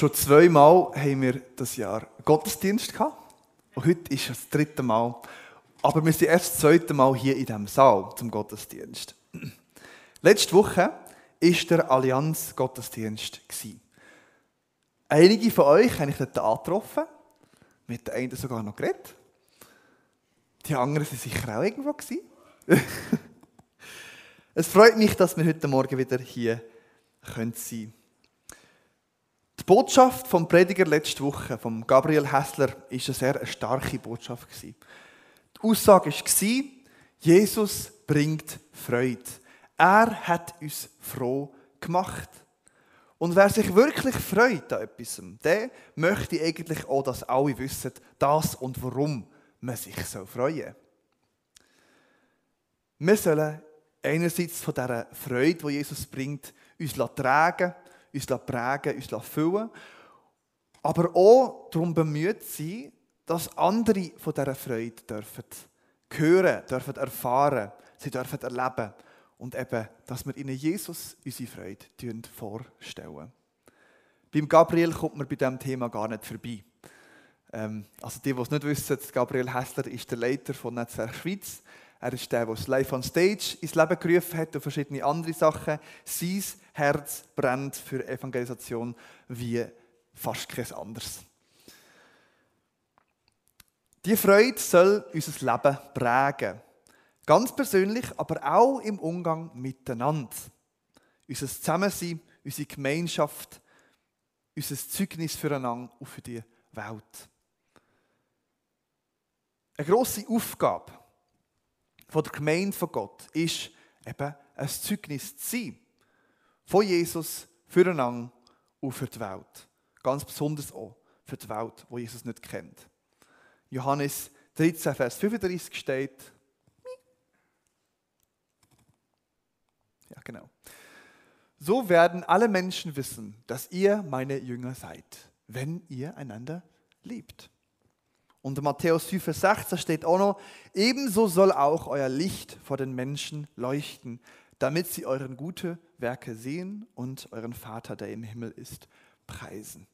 Schon zweimal haben wir das Jahr Gottesdienst gehabt. Und heute ist das dritte Mal. Aber wir sind erst das zweite Mal hier in diesem Saal zum Gottesdienst. Letzte Woche war der Allianz Gottesdienst. Einige von euch habe ich dort angetroffen. Mit der einen sogar noch geredet. Die anderen waren sicher auch irgendwo. es freut mich, dass wir heute Morgen wieder hier sein können. Die Botschaft vom Prediger letzte Woche, von Gabriel Hessler, ist eine sehr starke Botschaft. Die Aussage war, Jesus bringt Freude. Er hat uns froh gemacht. Und wer sich wirklich freut an etwas, der möchte eigentlich auch, dass alle wissen, das und warum man sich so freuen Wir sollen einerseits von dieser Freude, die Jesus bringt, uns tragen, uns prägen, uns füllen, aber auch darum bemüht sein, dass andere von dieser Freude dürfen hören, dürfen erfahren, sie dürfen erleben und eben, dass wir ihnen Jesus unsere Freude vorstellen. Beim Gabriel kommt man bei diesem Thema gar nicht vorbei. Ähm, also die, die es nicht wissen, Gabriel Hessler ist der Leiter von Netzwerk Schweiz. Er ist der, der das Live on Stage ins Leben gerufen hat und verschiedene andere Sachen. Sein Herz brennt für Evangelisation wie fast kein anderes. Die Freude soll unser Leben prägen. Ganz persönlich, aber auch im Umgang miteinander. Unser Zusammensein, unsere Gemeinschaft, unser Zeugnis füreinander und für die Welt. Eine grosse Aufgabe der Gemeinde von Gott ist eben ein Zeugnis zu sein. Von Jesus füreinander und für die Welt. Ganz besonders auch für die Welt, die Jesus nicht kennt. Johannes 13, Vers 35 steht, Ja, genau. So werden alle Menschen wissen, dass ihr meine Jünger seid, wenn ihr einander liebt. Und in Matthäus 5, Vers 16 steht auch noch, ebenso soll auch euer Licht vor den Menschen leuchten, damit sie euren gute Werke sehen und euren Vater, der im Himmel ist, preisen.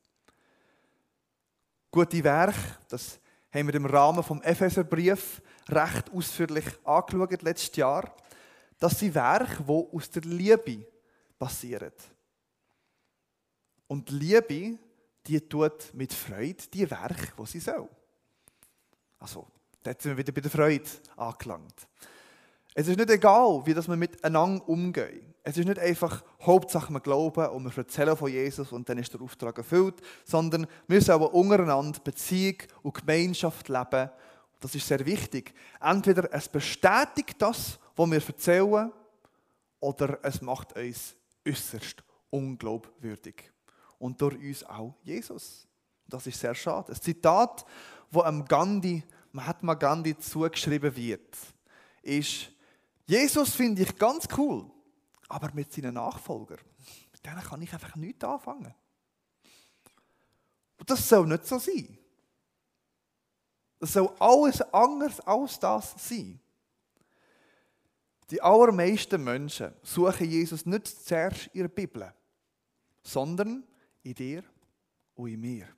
Gute Werke, das haben wir im Rahmen vom Epheserbrief recht ausführlich angeschaut letztes Jahr. Das sind Werke, die aus der Liebe passieren. Und Liebe, die tut mit Freude die Werke, die sie soll. Also, da sind wir wieder bei der Freude angelangt. Es ist nicht egal, wie das wir miteinander umgehen. Es ist nicht einfach Hauptsache wir glauben und wir erzählen von Jesus und dann ist der Auftrag erfüllt, sondern wir sollen untereinander Beziehung und Gemeinschaft leben. Das ist sehr wichtig. Entweder es bestätigt das, was wir erzählen, oder es macht uns äußerst unglaubwürdig. Und durch uns auch Jesus. Das ist sehr schade. Ein Zitat, wo am Gandhi, Mahatma Gandhi zugeschrieben wird, ist, Jesus finde ich ganz cool, aber mit seinen Nachfolgern, mit denen kann ich einfach nichts anfangen. Und das soll nicht so sein. Das soll alles anders als das sein. Die allermeisten Menschen suchen Jesus nicht zuerst in der Bibel, sondern in dir und in mir.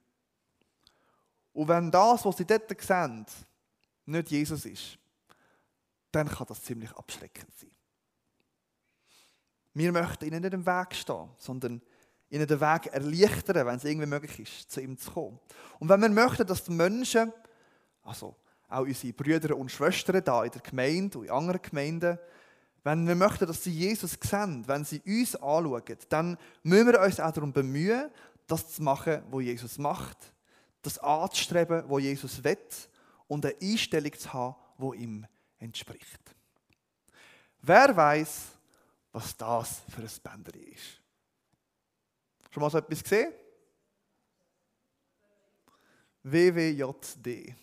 Und wenn das, was sie dort sehen, nicht Jesus ist, dann kann das ziemlich abschreckend sein. Wir möchten ihnen nicht im Weg stehen, sondern ihnen den Weg erleichtern, wenn es irgendwie möglich ist, zu ihm zu kommen. Und wenn wir möchten, dass die Menschen, also auch unsere Brüder und Schwestern da in der Gemeinde und in anderen Gemeinden, wenn wir möchten, dass sie Jesus sehen, wenn sie uns anschauen, dann müssen wir uns auch darum bemühen, das zu machen, was Jesus macht, das anzustreben, was Jesus will und eine Einstellung zu haben, die ihm entspricht. Wer weiß, was das für ein Bändchen ist? Schon mal so etwas gesehen? WWJD.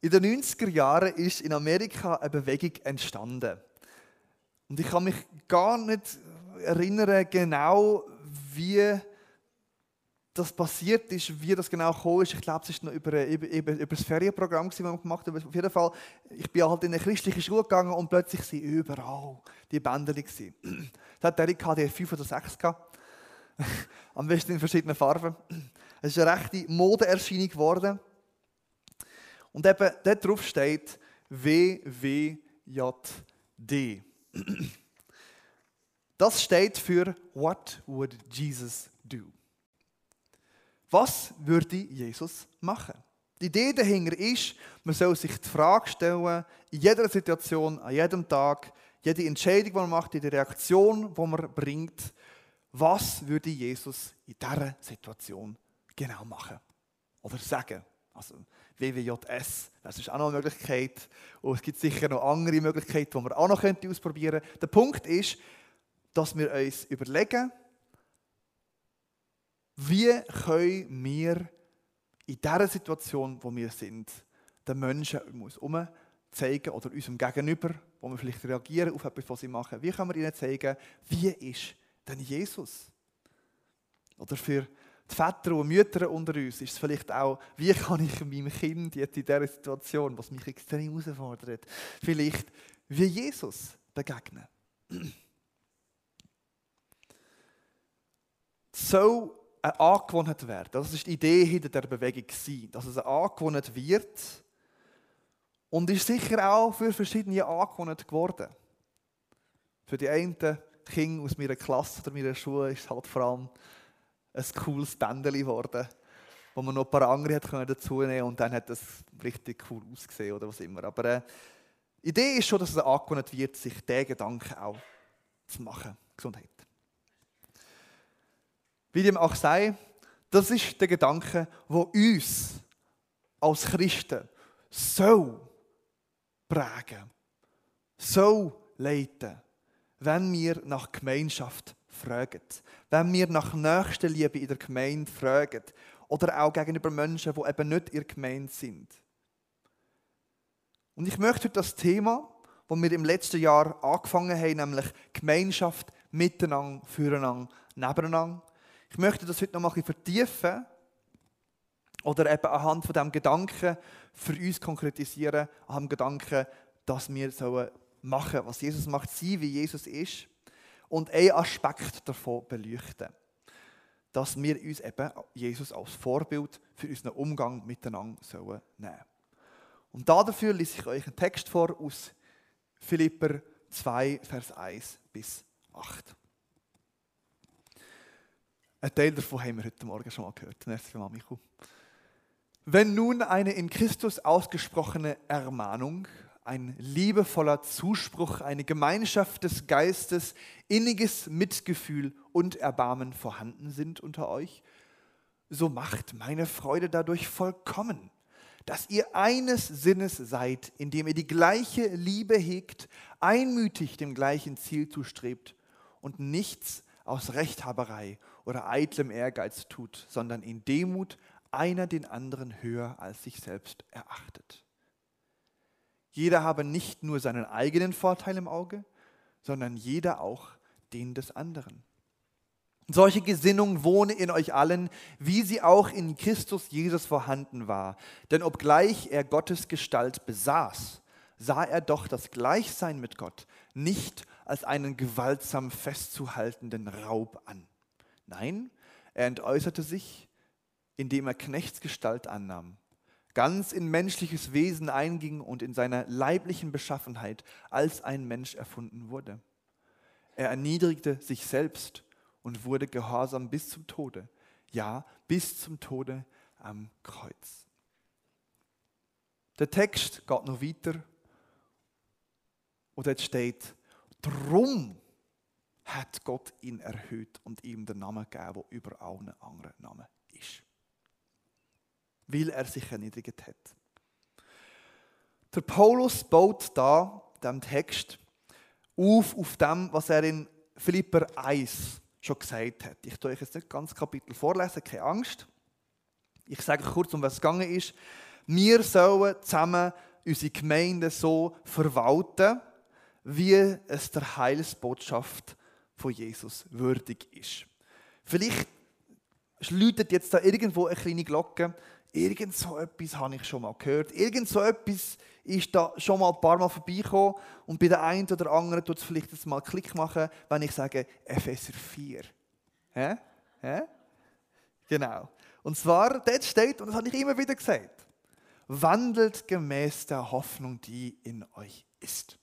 In den 90er Jahren ist in Amerika eine Bewegung entstanden. Und ich kann mich gar nicht erinnern, genau wie das passiert ist, wie das genau gekommen ist. Ich glaube, es war noch über, über, über, über das Ferienprogramm, das wir gemacht haben. Auf jeden Fall, ich bin halt in eine christliche Schule gegangen und plötzlich waren überall die Bänder. Es hat Derek die 5 oder 6 gehabt. Am besten in verschiedenen Farben. Es ist eine rechte Modeerscheinung geworden. Und eben dort drauf steht WWJD. Das steht für What would Jesus do? Was würde Jesus machen? Die Idee dahinter ist, man soll sich die Frage stellen, in jeder Situation, an jedem Tag, jede Entscheidung, die man macht, jede Reaktion, die man bringt, was würde Jesus in dieser Situation genau machen oder sagen? Also WWJS, das ist auch noch eine Möglichkeit. Und es gibt sicher noch andere Möglichkeiten, die man auch noch ausprobieren könnte. Der Punkt ist, dass wir uns überlegen, wie können wir in dieser Situation, wo wir sind, den Menschen um uns herum zeigen oder unserem Gegenüber, wo wir vielleicht reagieren auf etwas, was sie machen, wie können wir ihnen zeigen, wie ist denn Jesus? Oder für die Väter und Mütter unter uns ist es vielleicht auch, wie kann ich meinem Kind jetzt in dieser Situation, was mich extrem herausfordert, vielleicht wie Jesus begegnen. So eine Angewohnheit werden. Das ist die Idee hinter der Bewegung dass es eine Angewohnheit wird und ist sicher auch für verschiedene Angewohnheiten geworden. Für die einen Kinder aus meiner Klasse oder meiner Schule ist halt vor allem ein cooles Bändchen geworden, wo man noch ein paar andere dazu nehmen und dann hat es richtig cool ausgesehen oder was immer. Aber äh, die Idee ist schon, dass es Angewohnheit wird, sich diesen Gedanken auch zu machen. Gesundheit. Wie dem auch sei, das ist der Gedanke, wo uns als Christen so prägen, so leiten, wenn wir nach Gemeinschaft fragen, wenn wir nach Nächstenliebe in der Gemeinde fragen oder auch gegenüber Menschen, die eben nicht in der Gemeinde sind. Und ich möchte das Thema, das wir im letzten Jahr angefangen haben, nämlich Gemeinschaft miteinander, füreinander, nebeneinander, ich möchte das heute noch mal vertiefen oder eben anhand von dem Gedanken für uns konkretisieren, am Gedanken, dass wir sollen machen, was Jesus macht, sein, wie Jesus ist und einen Aspekt davon beleuchten, dass wir uns eben Jesus als Vorbild für unseren Umgang miteinander sollen nehmen. Und dafür lese ich euch einen Text vor aus Philipper 2, Vers 1 bis 8. Ein Teil davon haben wir heute Morgen schon mal gehört. Merci Michael. Wenn nun eine in Christus ausgesprochene Ermahnung, ein liebevoller Zuspruch, eine Gemeinschaft des Geistes, inniges Mitgefühl und Erbarmen vorhanden sind unter euch, so macht meine Freude dadurch vollkommen, dass ihr eines Sinnes seid, indem ihr die gleiche Liebe hegt, einmütig dem gleichen Ziel zustrebt und nichts aus Rechthaberei oder eitlem Ehrgeiz tut, sondern in Demut einer den anderen höher als sich selbst erachtet. Jeder habe nicht nur seinen eigenen Vorteil im Auge, sondern jeder auch den des anderen. Solche Gesinnung wohne in euch allen, wie sie auch in Christus Jesus vorhanden war. Denn obgleich er Gottes Gestalt besaß, sah er doch das Gleichsein mit Gott nicht als einen gewaltsam festzuhaltenden Raub an. Nein, er entäußerte sich, indem er Knechtsgestalt annahm, ganz in menschliches Wesen einging und in seiner leiblichen Beschaffenheit als ein Mensch erfunden wurde. Er erniedrigte sich selbst und wurde gehorsam bis zum Tode, ja, bis zum Tode am Kreuz. Der Text geht noch weiter und dort steht, drum hat Gott ihn erhöht und ihm den Namen gegeben, der über allen anderen Namen ist. Weil er sich erniedrigt hat. Der Paulus baut da, dem Text, auf, auf dem, was er in Philipper 1 schon gesagt hat. Ich tue euch jetzt nicht ganz Kapitel vorlesen, keine Angst. Ich sage kurz, um was es gegangen ist. Wir sollen zusammen unsere Gemeinde so verwalten, wie es der Heilsbotschaft von Jesus würdig ist. Vielleicht läutet jetzt da irgendwo eine kleine Glocke. Irgend so etwas habe ich schon mal gehört. Irgend so etwas ist da schon mal ein paar Mal vorbeigekommen. Und bei der einen oder anderen tut es vielleicht jetzt mal Klick machen, wenn ich sage Epheser 4. Hä? Ja? Genau. Und zwar, dort steht, und das habe ich immer wieder gesagt, wandelt gemäß der Hoffnung, die in euch ist.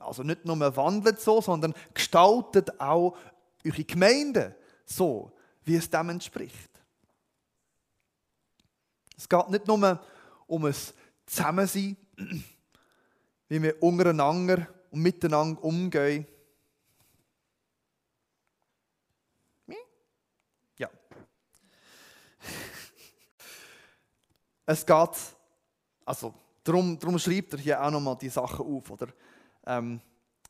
Also nicht nur wandelt so, sondern gestaltet auch eure Gemeinde so, wie es dem entspricht. Es geht nicht nur um ein Zusammensein, wie wir untereinander und miteinander umgehen. Ja. Es geht, also darum, darum schreibt er hier auch nochmal die Sachen auf. Oder? Ähm,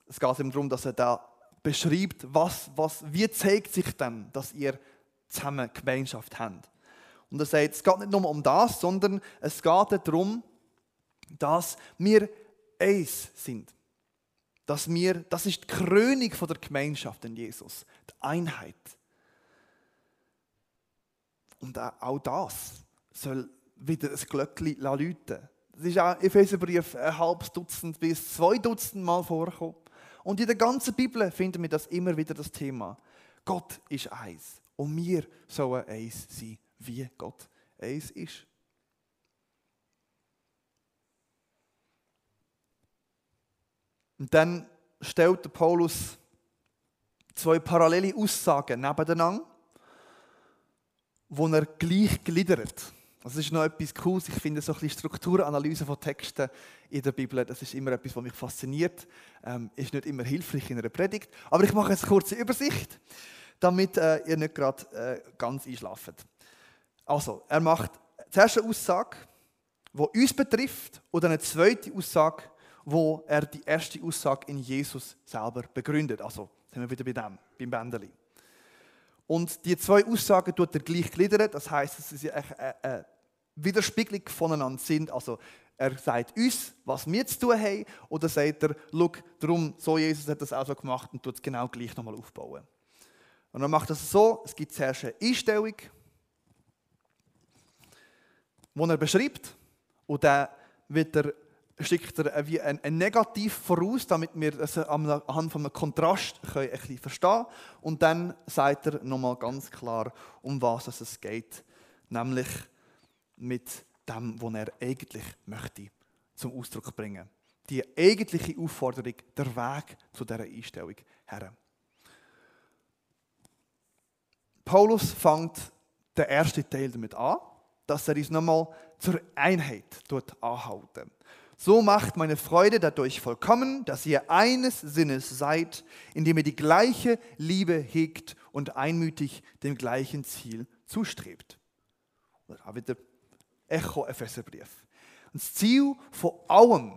es geht ihm darum, dass er da beschreibt, was, was, wie zeigt sich denn, dass ihr zusammen Gemeinschaft habt. Und er sagt, es geht nicht nur um das, sondern es geht darum, dass wir eins sind. Dass wir, das ist die Krönung der Gemeinschaft in Jesus, die Einheit. Und auch das soll wieder ein Glöckchen läuten. Das ist auch im Epheserbrief ein halbes Dutzend bis zwei Dutzend Mal vorgekommen. Und in der ganzen Bibel finden wir das immer wieder das Thema. Gott ist eins und wir sollen eins sein, wie Gott eins ist. Und dann stellt Paulus zwei parallele Aussagen nebeneinander, wo er gleich gliedert. Das ist noch etwas Cooles. Ich finde so ein Strukturanalyse von Texten in der Bibel, das ist immer etwas, was mich fasziniert. Ähm, ist nicht immer hilfreich in einer Predigt. Aber ich mache jetzt eine kurze Übersicht, damit äh, ihr nicht gerade äh, ganz einschlaft. Also, er macht zuerst eine Aussage, die uns betrifft, und eine zweite Aussage, wo er die erste Aussage in Jesus selber begründet. Also, sind wir wieder bei dem, beim Bändeli. Und die zwei Aussagen tut er gleich gliedern. Das heißt, dass sie eine Widerspiegelung voneinander sind. Also er sagt uns, was wir zu tun haben, oder sagt er, schau, darum, so Jesus hat das auch so gemacht und tut es genau gleich nochmal aufbauen. Und dann macht er es so, es gibt zuerst eine Einstellung, die er beschreibt, und dann wird er schickt er wie ein, ein Negativ voraus, damit wir es anhand von einem Kontrast können ein bisschen verstehen Und dann sagt er nochmal ganz klar, um was es geht. Nämlich mit dem, was er eigentlich möchte zum Ausdruck bringen. Die eigentliche Aufforderung, der Weg zu dieser Einstellung her. Paulus fängt den ersten Teil damit an, dass er uns nochmal zur Einheit anhalten so macht meine Freude dadurch vollkommen, dass ihr eines Sinnes seid, indem ihr die gleiche Liebe hegt und einmütig dem gleichen Ziel zustrebt. Da wieder Echo Epheserbrief. Das Ziel von allem,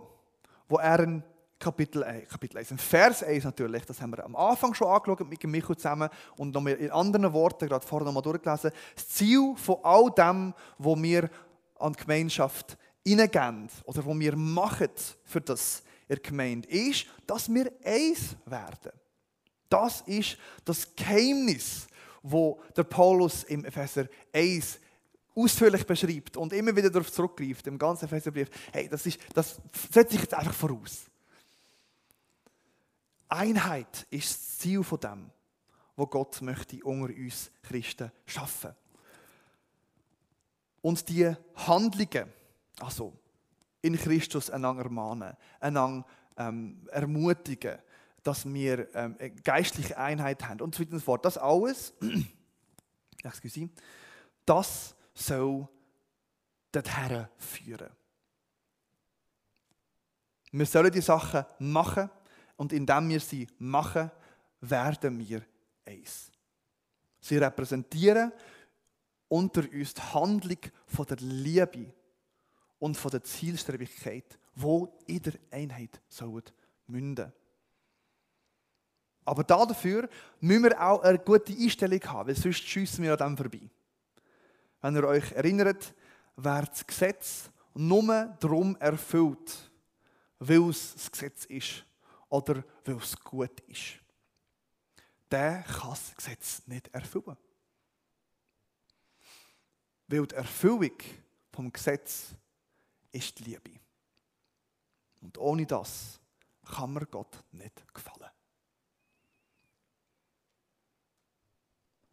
wo er in Kapitel 1, Kapitel 1, Vers 1 natürlich, das haben wir am Anfang schon angeschaut mit Michael zusammen und noch in anderen Worten, gerade vorher noch mal durchgelesen. Das Ziel von all dem, wo wir an die Gemeinschaft hineingeben oder wo wir machen für das in der Gemeinde, ist, dass wir eins werden. Das ist das Geheimnis, wo der Paulus im Epheser 1 ausführlich beschreibt und immer wieder darauf zurückgreift, im ganzen Epheserbrief. Hey, das, ist, das setze ich jetzt einfach voraus. Einheit ist das Ziel von dem, wo Gott möchte unter uns Christen schaffen. Und die Handlungen, also in Christus einander ermahnen, einander ähm, ermutigen, dass wir ähm, geistliche Einheit haben und so weiter und so fort. Das alles, excuse, das soll dorthin führen. Wir sollen die Sachen machen und indem wir sie machen, werden wir eins. Sie repräsentieren unter uns die Handlung von der Liebe und von der Zielstrebigkeit, wo in der Einheit sollen münden. Aber dafür müssen wir auch eine gute Einstellung haben, weil sonst schiessen wir an dem vorbei. Wenn ihr euch erinnert, wer das Gesetz nur darum erfüllt, weil es das Gesetz ist oder weil es gut ist, der kann das Gesetz nicht erfüllen. Weil die Erfüllung vom Gesetz ist die Liebe. Und ohne das kann man Gott nicht gefallen.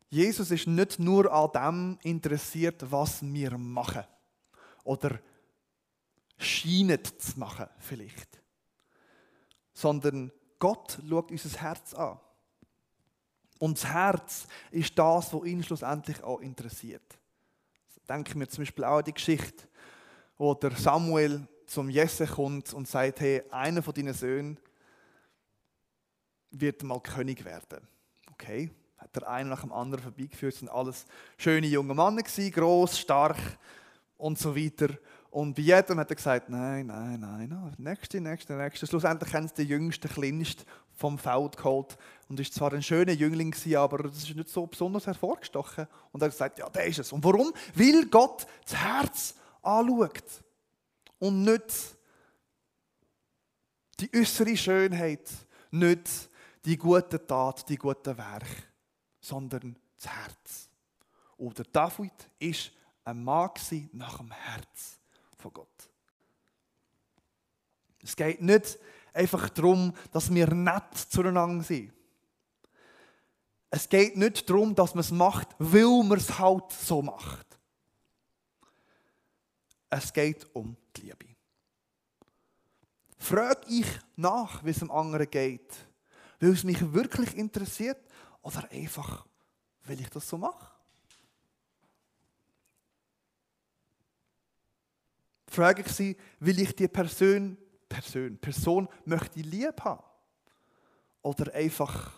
Jesus ist nicht nur an dem interessiert, was wir machen oder scheinen zu machen vielleicht, sondern Gott schaut unser Herz an. Und das Herz ist das, was ihn schlussendlich auch interessiert. Denke mir zum Beispiel auch an die Geschichte, wo der Samuel zum Jesse kommt und sagt, hey, einer von deinen Söhnen wird mal König werden. Okay, hat der eine nach dem anderen vorbeigeführt, sind alles schöne junge Männer gewesen, gross, stark und so weiter. Und bei jedem hat er gesagt, nein, nein, nein, no, nächste, nächste, nächste. Schlussendlich haben sie den jüngsten, kleinsten vom Feld geholt. Und ist zwar ein schöner Jüngling gewesen, aber das ist nicht so besonders hervorgestochen. Und er hat gesagt, ja, der ist es. Und warum? Weil Gott das Herz anschaut. Und nicht die äußere Schönheit, nicht die guten Tat, die guten Werke, sondern das Herz. Oder David ist ein Mann nach dem Herz von Gott. Es geht nicht einfach darum, dass wir nett zueinander sind. Es geht nicht darum, dass man es macht, weil man es halt so macht. Es geht um die Liebe. Frage ich nach, wie es dem anderen geht, weil es mich wirklich interessiert oder einfach, weil ich das so mache? Frage ich sie, will ich die Person, Person, Person möchte ich lieb haben? Oder einfach,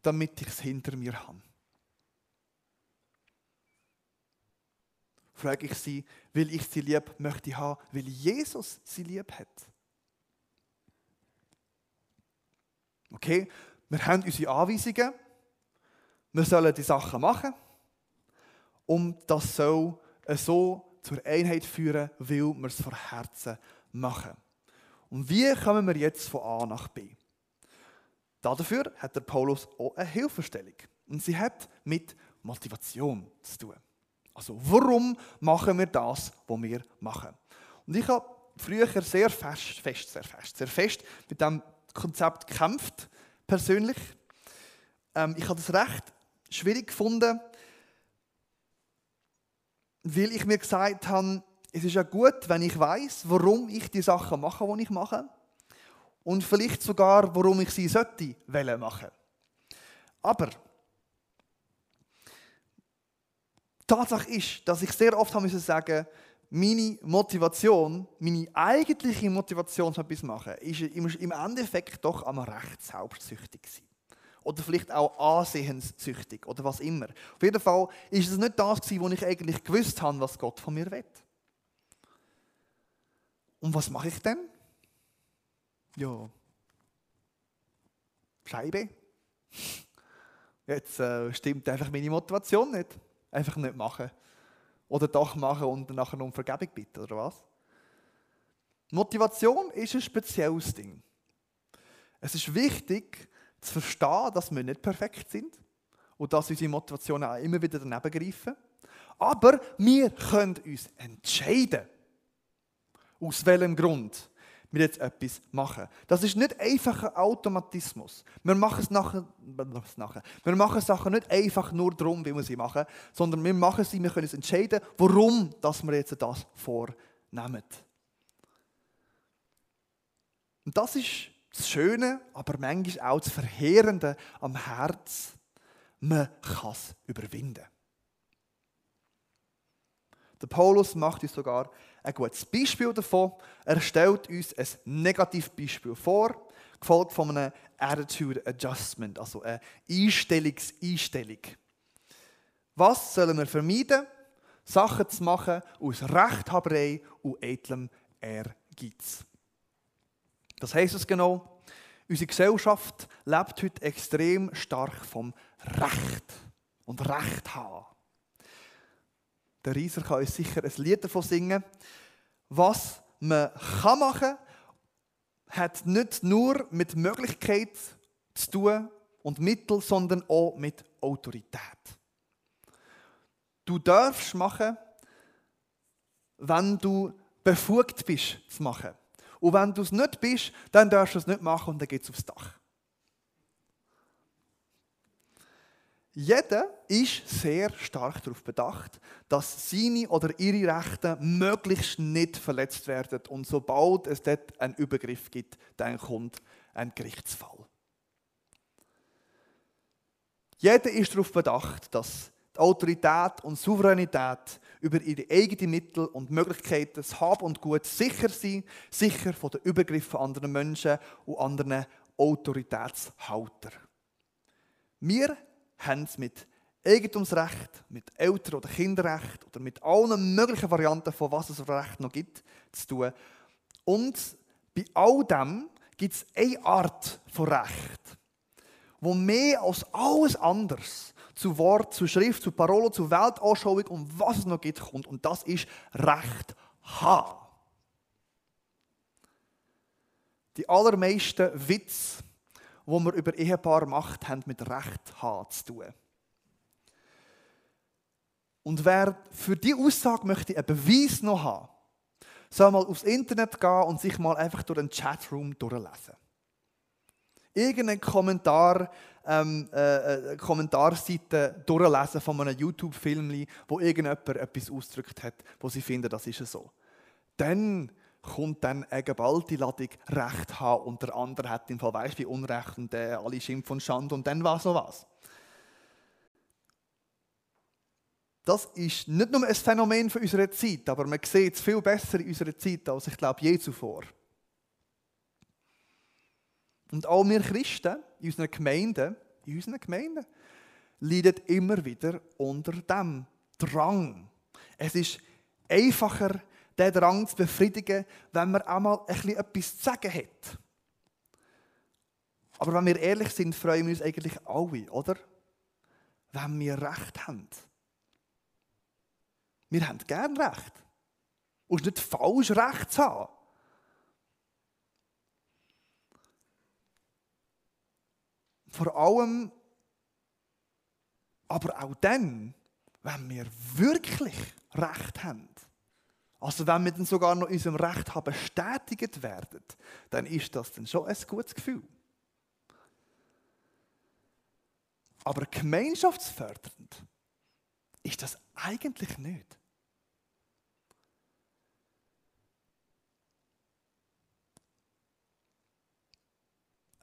damit ich es hinter mir habe? Frage ich sie, will ich sie lieb möchte haben, weil Jesus sie lieb hat? Okay, wir haben unsere Anweisungen, wir sollen die Sachen machen und das soll so zur Einheit führen, weil wir es von Herzen machen. Und wie kommen wir jetzt von A nach B? Dafür hat der Paulus auch eine Hilfestellung. Und sie hat mit Motivation zu tun. Also, warum machen wir das, was wir machen? Und ich habe früher sehr fest, fest, sehr fest, sehr fest mit dem Konzept gekämpft, persönlich. Ähm, ich habe das recht schwierig gefunden, weil ich mir gesagt habe, es ist ja gut, wenn ich weiß, warum ich die Sachen mache, die ich mache. Und vielleicht sogar, warum ich sie sollte machen. Aber Tatsache ist, dass ich sehr oft haben müssen sagen, meine Motivation, meine eigentliche Motivation, so etwas zu machen, ist im Endeffekt doch einmal recht selbstsüchtig gewesen. Oder vielleicht auch ansehenssüchtig oder was immer. Auf jeden Fall ist es nicht das wo ich eigentlich gewusst habe, was Gott von mir will. Und was mache ich denn? Ja, Scheibe. Jetzt äh, stimmt einfach meine Motivation nicht. Einfach nicht machen. Oder doch machen und nachher um Vergebung bitten, oder was? Motivation ist ein spezielles Ding. Es ist wichtig, zu verstehen, dass wir nicht perfekt sind und dass unsere Motivationen auch immer wieder daneben greifen. Aber wir können uns entscheiden, aus welchem Grund wir jetzt etwas machen. Das ist nicht einfach ein Automatismus. Wir machen es nachher, wir machen Sachen nicht einfach nur darum, wie wir sie machen, sondern wir machen sie, wir können uns entscheiden, warum dass wir jetzt das vornehmen. Und das ist das Schöne, aber manchmal auch das Verheerende am Herz. Man kann es überwinden. Der Paulus macht uns sogar ein gutes Beispiel davon. Er stellt uns ein Negativbeispiel vor, gefolgt von einem Attitude Adjustment, also eine Einstellungseinstellung. Was sollen wir vermeiden? Sachen zu machen aus Rechthaberei und edlem Ehrgeiz. Was heisst es genau? Unsere Gesellschaft lebt heute extrem stark vom Recht und Recht haben. Der Rieser kann uns sicher ein Lied davon singen. Was man kann machen hat nicht nur mit Möglichkeit zu tun und Mittel, sondern auch mit Autorität. Du darfst machen, wenn du befugt bist zu machen. Und wenn du es nicht bist, dann darfst du es nicht machen und dann geht es aufs Dach. Jeder ist sehr stark darauf bedacht, dass seine oder ihre Rechte möglichst nicht verletzt werden. Und sobald es dort einen Übergriff gibt, dann kommt ein Gerichtsfall. Jeder ist darauf bedacht, dass die Autorität und Souveränität über ihre eigenen Mittel und Möglichkeiten, das Hab und Gut sicher sind, sicher von den Übergriffen anderer Menschen und anderen Autoritätshalter. Wir haben es mit Eigentumsrecht, mit Eltern- oder Kinderrecht oder mit allen möglichen Varianten von was es Recht noch gibt, zu tun. Und bei all dem gibt es eine Art von Recht, wo mehr als alles anderes zu Wort, zu Schrift, zu Parole, zu Weltanschauung und was es noch gibt, kommt. Und das ist Recht haben. Die allermeisten Witze, wo wir über Ehepaar macht, haben mit Recht haben zu tun. Und wer für die Aussage möchte einen Beweis noch haben, soll mal aufs Internet gehen und sich mal einfach durch den Chatroom durchlesen. Irgendeinen Kommentar, ähm, äh, äh, Kommentarseite durchlesen von einem YouTube-Film, wo irgendjemand etwas ausgedrückt hat, wo sie finden, das ist so. Dann kommt dann eine geballte Ladung Recht haben und der andere hat im Fall, weißt wie Unrecht und äh, alle Schimpf und Schande und dann war so was. Das ist nicht nur ein Phänomen für unsere Zeit, aber man sieht es viel besser in unserer Zeit als ich glaube je zuvor. Und auch wir Christen in unseren Gemeinden, in unseren Gemeinden, leiden immer wieder unter dem Drang. Es ist einfacher, den Drang zu befriedigen, wenn man einmal ein etwas zu sagen hat. Aber wenn wir ehrlich sind, freuen wir uns eigentlich alle, oder? Wenn wir Recht haben. Wir haben gern Recht. Und nicht falsch, Recht zu haben. Vor allem, aber auch dann, wenn wir wirklich Recht haben. Also wenn wir dann sogar noch unserem Recht haben bestätigt werden, dann ist das dann schon ein gutes Gefühl. Aber gemeinschaftsfördernd ist das eigentlich nicht.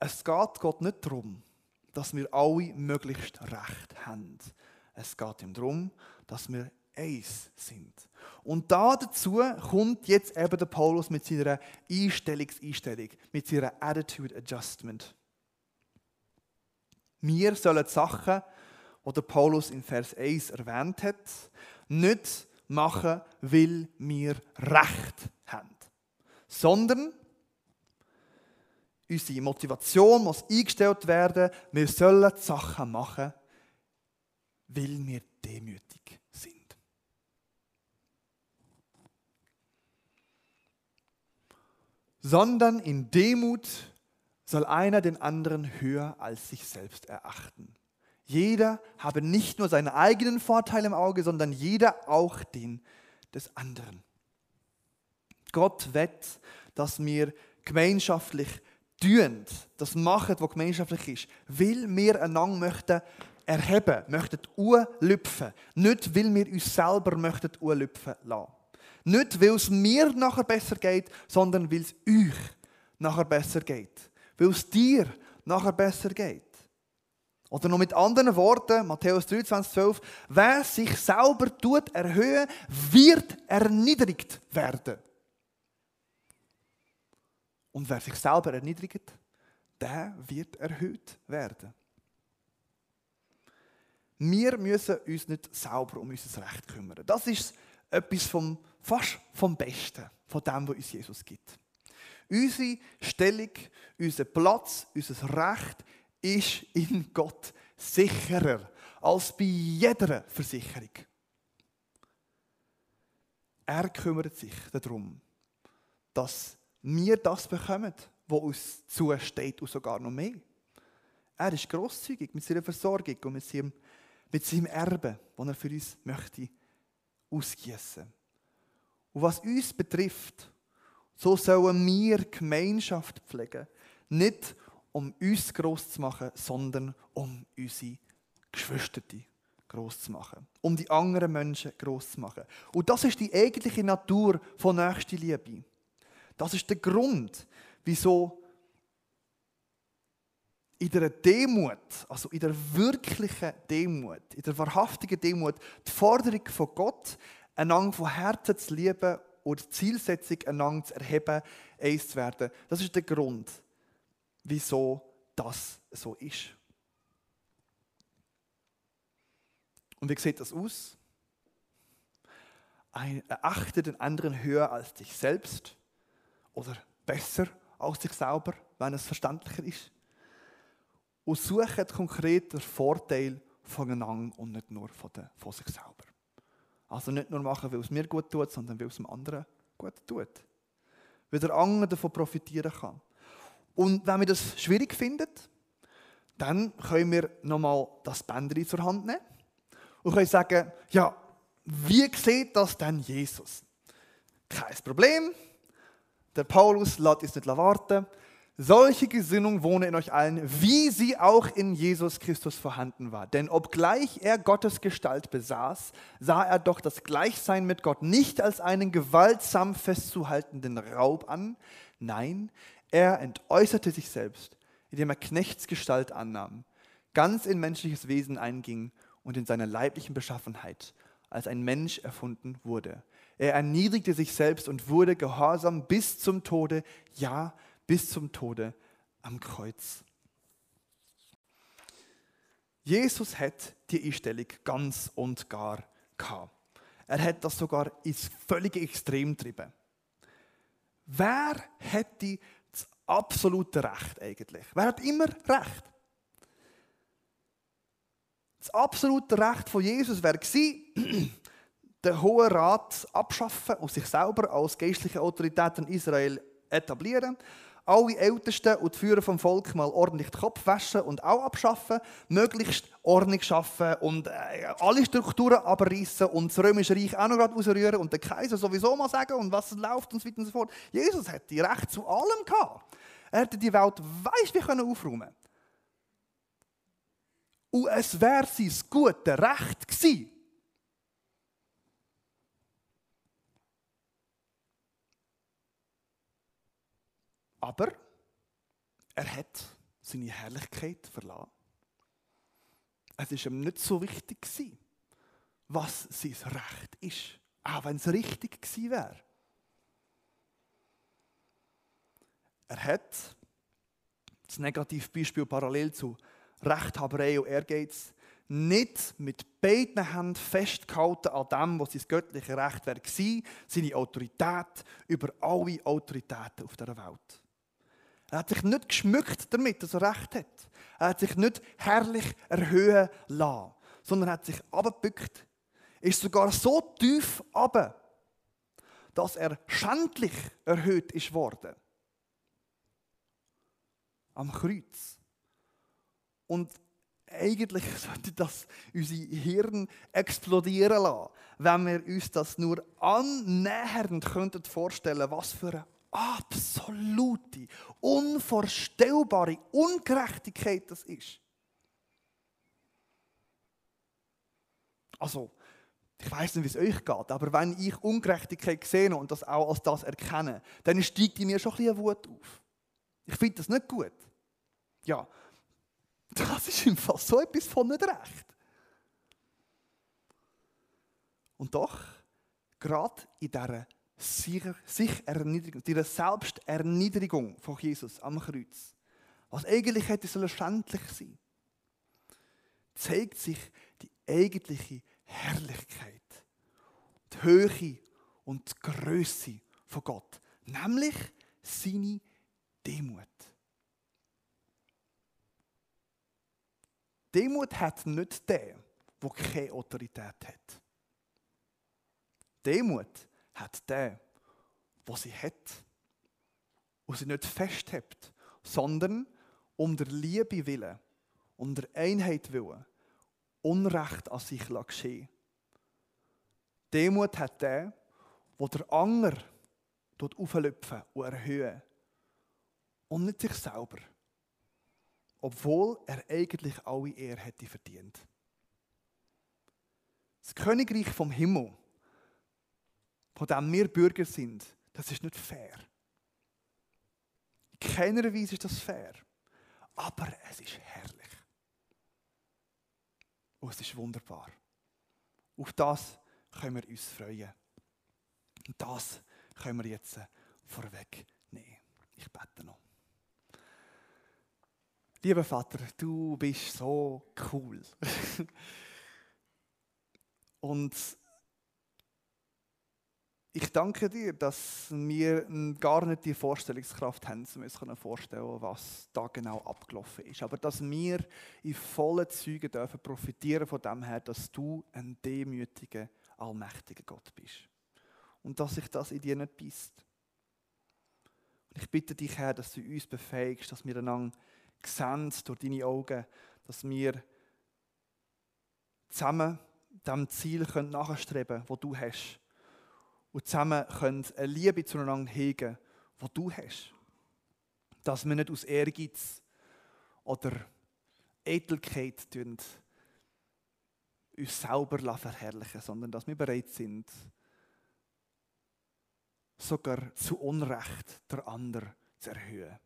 Es geht Gott nicht darum, dass wir alle möglichst recht haben. Es geht ihm darum, dass wir eins sind. Und da dazu kommt jetzt eben der Paulus mit seiner Einstellungseinstellung, mit seiner Attitude Adjustment. Wir sollen die Sachen, die der Paulus in Vers 1 erwähnt hat, nicht machen, weil wir Recht haben, sondern unsere Motivation muss eingestellt werden. Wir sollen die Sachen machen, weil wir demütig sind. Sondern in Demut soll einer den anderen höher als sich selbst erachten. Jeder habe nicht nur seinen eigenen Vorteil im Auge, sondern jeder auch den des anderen. Gott wett, dass wir gemeinschaftlich tun, das machen, was gemeinschaftlich ist, weil wir einander möchten erheben, möchten anlüpfen. Nicht, weil wir uns selber möchten anlüpfen lassen. Nicht, weil es mir nachher besser geht, sondern weil es euch nachher besser geht. Weil es dir nachher besser geht. Oder noch mit anderen Worten, Matthäus 23, 12, wer sich selber tut erhöhen, wird erniedrigt werden. Und wer sich selber erniedrigt, der wird erhöht werden. Wir müssen uns nicht selber um unser Recht kümmern. Das ist etwas vom, fast vom Besten von dem, was uns Jesus gibt. Unsere Stellung, unser Platz, unser Recht ist in Gott sicherer als bei jeder Versicherung. Er kümmert sich darum, dass wir das bekommen, was uns zusteht und sogar noch mehr. Er ist grosszügig mit seiner Versorgung und mit seinem, mit seinem Erbe, das er für uns möchte ausgießen. Und was uns betrifft, so sollen wir Gemeinschaft pflegen. Nicht um uns groß zu machen, sondern um unsere Geschwister groß zu machen, um die anderen Menschen groß zu machen. Und das ist die eigentliche Natur von Nächstenliebe. Das ist der Grund, wieso in der Demut, also in der wirklichen Demut, in der wahrhaftigen Demut, die Forderung von Gott, einander von Herzen zu lieben und die Zielsetzung, einander zu erheben, eins zu werden. Das ist der Grund, wieso das so ist. Und wie sieht das aus? Ein, achte den anderen höher als dich selbst oder besser als dich selber, wenn es verständlicher ist. Und suche konkret den Vorteil voneinander und nicht nur von, der, von sich selber. Also nicht nur machen, weil es mir gut tut, sondern weil es dem anderen gut tut. Weil der andere davon profitieren kann. Und wenn wir das schwierig finden, dann können wir nochmal das Bändchen zur Hand nehmen und können sagen, ja, wie sieht das denn Jesus? Kein Problem. Der Paulus lässt es nicht warten. Solche Gesinnung wohne in euch allen, wie sie auch in Jesus Christus vorhanden war. Denn obgleich er Gottes Gestalt besaß, sah er doch das Gleichsein mit Gott nicht als einen gewaltsam festzuhaltenden Raub an. Nein, er entäußerte sich selbst, indem er Knechtsgestalt annahm, ganz in menschliches Wesen einging und in seiner leiblichen Beschaffenheit als ein Mensch erfunden wurde. Er erniedrigte sich selbst und wurde gehorsam bis zum Tode, ja, bis zum Tode am Kreuz. Jesus hat die Einstellung ganz und gar gehabt. Er hat das sogar ins völlige Extrem getrieben. Wer hätte das absolute Recht eigentlich? Wer hat immer Recht? Das absolute Recht von Jesus wäre gewesen, den Hohen Rat abschaffen und sich selber als geistliche Autorität in Israel etablieren. Alle Ältesten und die Führer vom Volk mal ordentlich den Kopf waschen und auch abschaffen, möglichst Ordnung schaffen und äh, alle Strukturen abreißen und das Römische Reich auch noch gerade rausrühren und den Kaiser sowieso mal sagen und was läuft und so weiter und so fort. Jesus hätte Recht zu allem gehabt. Er hätte die Welt weiss wie können aufräumen und es wäre sein gutes Recht gewesen. Aber er hat seine Herrlichkeit verlassen. Es war ihm nicht so wichtig, gewesen, was sein Recht ist, auch wenn es richtig gewesen wäre. Er hat das Negativbeispiel parallel zu Rechthaberei und Ehrgeiz nicht mit beiden Händen festgehalten an dem, was sein göttliches Recht war, seine Autorität über alle Autoritäten auf dieser Welt. Er hat sich nicht geschmückt damit, dass er Recht hat. Er hat sich nicht herrlich erhöhen lassen, sondern hat sich abgebückt, ist sogar so tief ab, dass er schändlich erhöht ist worden. Am Kreuz. Und eigentlich sollte das unser Hirn explodieren lassen, wenn wir uns das nur annähernd könnten vorstellen, was für eine absolute, unvorstellbare Ungerechtigkeit das ist. Also, ich weiß nicht, wie es euch geht, aber wenn ich Ungerechtigkeit sehe und das auch als das erkenne, dann steigt in mir schon ein bisschen Wut auf. Ich finde das nicht gut. Ja, das ist im Fall so etwas von nicht recht. Und doch, gerade in dieser sich Erniedrigung, dieser Selbsterniedrigung von Jesus am Kreuz, was eigentlich hätte sollen schändlich sein, zeigt sich die eigentliche Herrlichkeit, die Höhe und die Größe von Gott, nämlich seine Demut. Demut hat nicht der, der keine Autorität hat. Demut hat der, der sie hat und sie nicht festhebt, sondern um der Liebe willen, um der Einheit willen, Unrecht an sich geschehen Demut hat der, wo der Anger auflüpfen und erhöhen und nicht sich selber obwohl er eigentlich alle Ehre hätte verdient. Das Königreich vom Himmel, von dem wir Bürger sind, das ist nicht fair. In keiner Weise ist das fair. Aber es ist herrlich. Und es ist wunderbar. Auf das können wir uns freuen. Und das können wir jetzt vorweg nehmen. Ich bete noch. Lieber Vater, du bist so cool. Und ich danke dir, dass wir gar nicht die Vorstellungskraft haben, um uns vorstellen was da genau abgelaufen ist. Aber dass wir in vollen Zügen dürfen profitieren von dem her, dass du ein demütiger, allmächtiger Gott bist. Und dass sich das in dir nicht beißt. Und ich bitte dich, Herr, dass du uns befähigst, dass wir einander sehen durch deine Augen, dass wir zusammen dem Ziel nachstreben können, das du hast. Und zusammen können eine Liebe zueinander hegen, die du hast. Dass wir nicht aus Ehrgeiz oder Eitelkeit uns selber verherrlichen, sondern dass wir bereit sind, sogar zu Unrecht der andere zu erhöhen.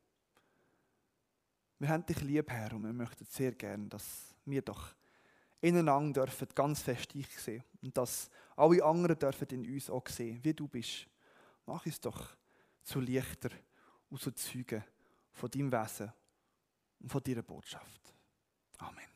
Wir haben dich lieb, Herr, und wir möchten sehr gerne, dass wir doch ineinander dürfen ganz fest dich sehen und dass alle anderen dürfen in uns auch sehen, wie du bist. Mach es doch zu Lichter und zu Zeugen von deinem Wesen und von deiner Botschaft. Amen.